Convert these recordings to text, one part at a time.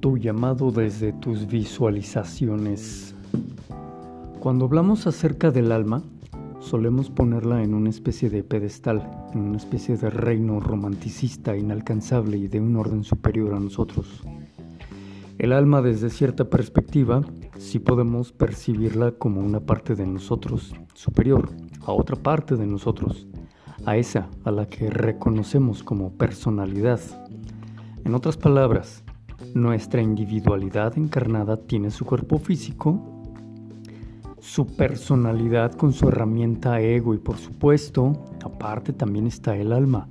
tu llamado desde tus visualizaciones. Cuando hablamos acerca del alma, solemos ponerla en una especie de pedestal, en una especie de reino romanticista, inalcanzable y de un orden superior a nosotros. El alma desde cierta perspectiva, sí podemos percibirla como una parte de nosotros, superior a otra parte de nosotros, a esa a la que reconocemos como personalidad. En otras palabras, nuestra individualidad encarnada tiene su cuerpo físico, su personalidad con su herramienta ego y por supuesto, aparte también está el alma.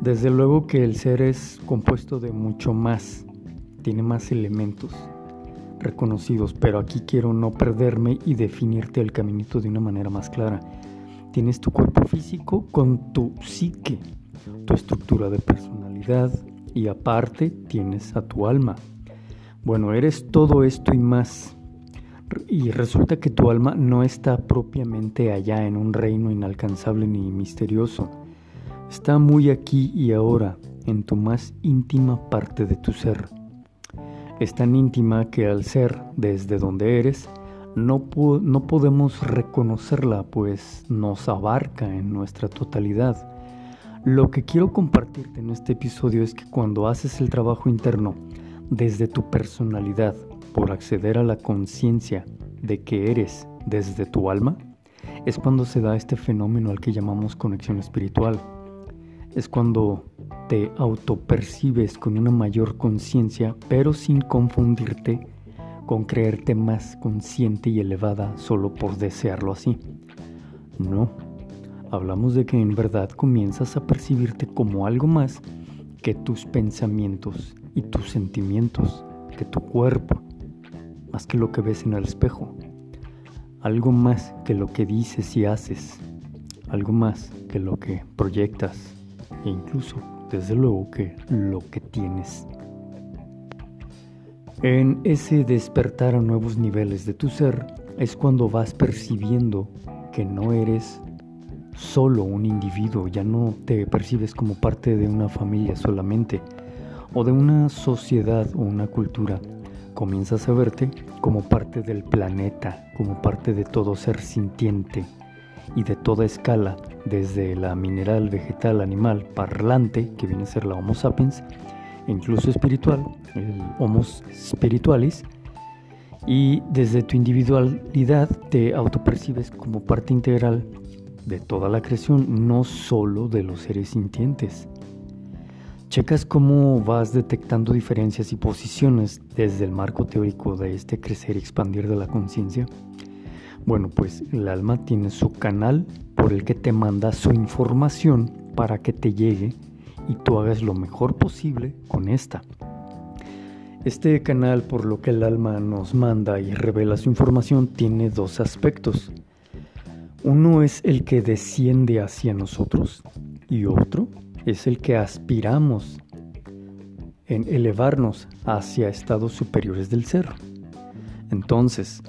Desde luego que el ser es compuesto de mucho más, tiene más elementos reconocidos, pero aquí quiero no perderme y definirte el caminito de una manera más clara. Tienes tu cuerpo físico con tu psique, tu estructura de personalidad, y aparte tienes a tu alma. Bueno, eres todo esto y más. Y resulta que tu alma no está propiamente allá en un reino inalcanzable ni misterioso. Está muy aquí y ahora, en tu más íntima parte de tu ser. Es tan íntima que al ser desde donde eres, no, no podemos reconocerla, pues nos abarca en nuestra totalidad. Lo que quiero compartirte en este episodio es que cuando haces el trabajo interno desde tu personalidad por acceder a la conciencia de que eres desde tu alma, es cuando se da este fenómeno al que llamamos conexión espiritual. Es cuando te autopercibes con una mayor conciencia, pero sin confundirte con creerte más consciente y elevada solo por desearlo así. No, hablamos de que en verdad comienzas a percibirte como algo más que tus pensamientos y tus sentimientos, que tu cuerpo, más que lo que ves en el espejo, algo más que lo que dices y haces, algo más que lo que proyectas. E incluso, desde luego, que lo que tienes. En ese despertar a nuevos niveles de tu ser es cuando vas percibiendo que no eres solo un individuo, ya no te percibes como parte de una familia solamente o de una sociedad o una cultura. Comienzas a verte como parte del planeta, como parte de todo ser sintiente y de toda escala, desde la mineral, vegetal, animal, parlante, que viene a ser la Homo sapiens, incluso espiritual, el Homo spiritualis, y desde tu individualidad te autopercibes como parte integral de toda la creación, no solo de los seres sintientes. Checas cómo vas detectando diferencias y posiciones desde el marco teórico de este crecer y expandir de la conciencia. Bueno, pues el alma tiene su canal por el que te manda su información para que te llegue y tú hagas lo mejor posible con esta. Este canal por lo que el alma nos manda y revela su información tiene dos aspectos. Uno es el que desciende hacia nosotros y otro es el que aspiramos en elevarnos hacia estados superiores del ser. Entonces,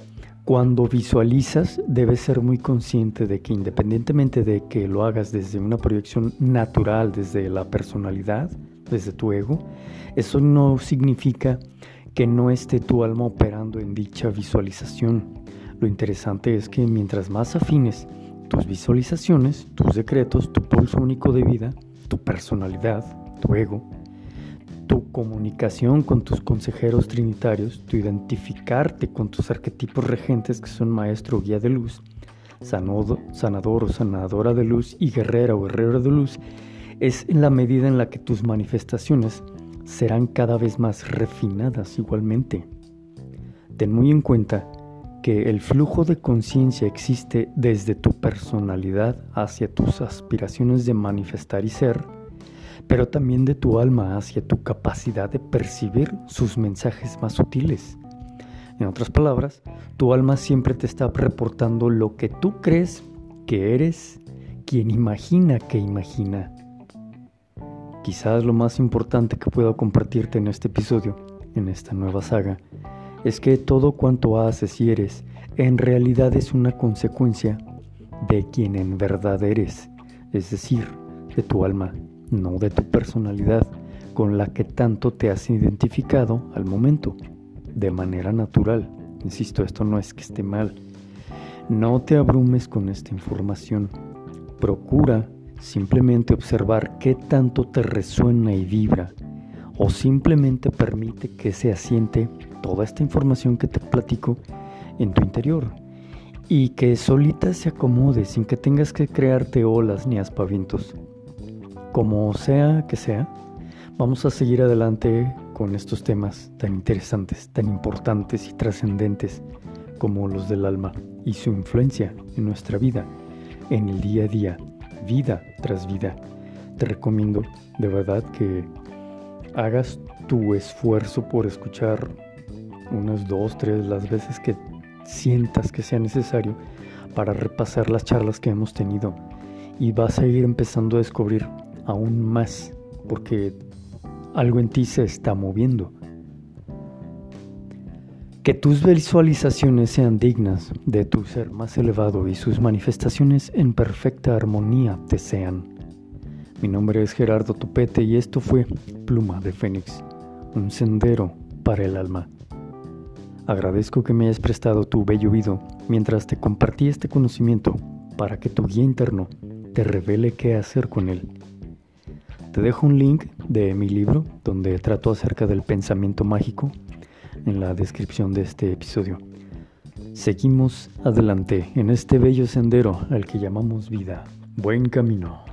cuando visualizas, debes ser muy consciente de que independientemente de que lo hagas desde una proyección natural, desde la personalidad, desde tu ego, eso no significa que no esté tu alma operando en dicha visualización. Lo interesante es que mientras más afines tus visualizaciones, tus decretos, tu pulso único de vida, tu personalidad, tu ego, tu comunicación con tus consejeros trinitarios, tu identificarte con tus arquetipos regentes que son maestro o guía de luz, sanador o sanadora de luz y guerrera o guerrero de luz, es en la medida en la que tus manifestaciones serán cada vez más refinadas igualmente. Ten muy en cuenta que el flujo de conciencia existe desde tu personalidad hacia tus aspiraciones de manifestar y ser, pero también de tu alma hacia tu capacidad de percibir sus mensajes más sutiles. En otras palabras, tu alma siempre te está reportando lo que tú crees que eres quien imagina que imagina. Quizás lo más importante que puedo compartirte en este episodio, en esta nueva saga, es que todo cuanto haces y eres en realidad es una consecuencia de quien en verdad eres, es decir, de tu alma, no de tu personalidad, con la que tanto te has identificado al momento, de manera natural. Insisto, esto no es que esté mal. No te abrumes con esta información. Procura simplemente observar qué tanto te resuena y vibra o simplemente permite que se asiente toda esta información que te platico en tu interior y que solita se acomode sin que tengas que crearte olas ni aspavientos. Como sea que sea, vamos a seguir adelante con estos temas tan interesantes, tan importantes y trascendentes como los del alma y su influencia en nuestra vida, en el día a día, vida tras vida. Te recomiendo de verdad que hagas tu esfuerzo por escuchar unas dos, tres, las veces que sientas que sea necesario para repasar las charlas que hemos tenido y vas a ir empezando a descubrir aún más porque algo en ti se está moviendo. Que tus visualizaciones sean dignas de tu ser más elevado y sus manifestaciones en perfecta armonía te sean. Mi nombre es Gerardo Tupete y esto fue Pluma de Fénix, un sendero para el alma. Agradezco que me hayas prestado tu bello oído mientras te compartí este conocimiento para que tu guía interno te revele qué hacer con él. Te dejo un link de mi libro donde trato acerca del pensamiento mágico en la descripción de este episodio. Seguimos adelante en este bello sendero al que llamamos vida. Buen camino.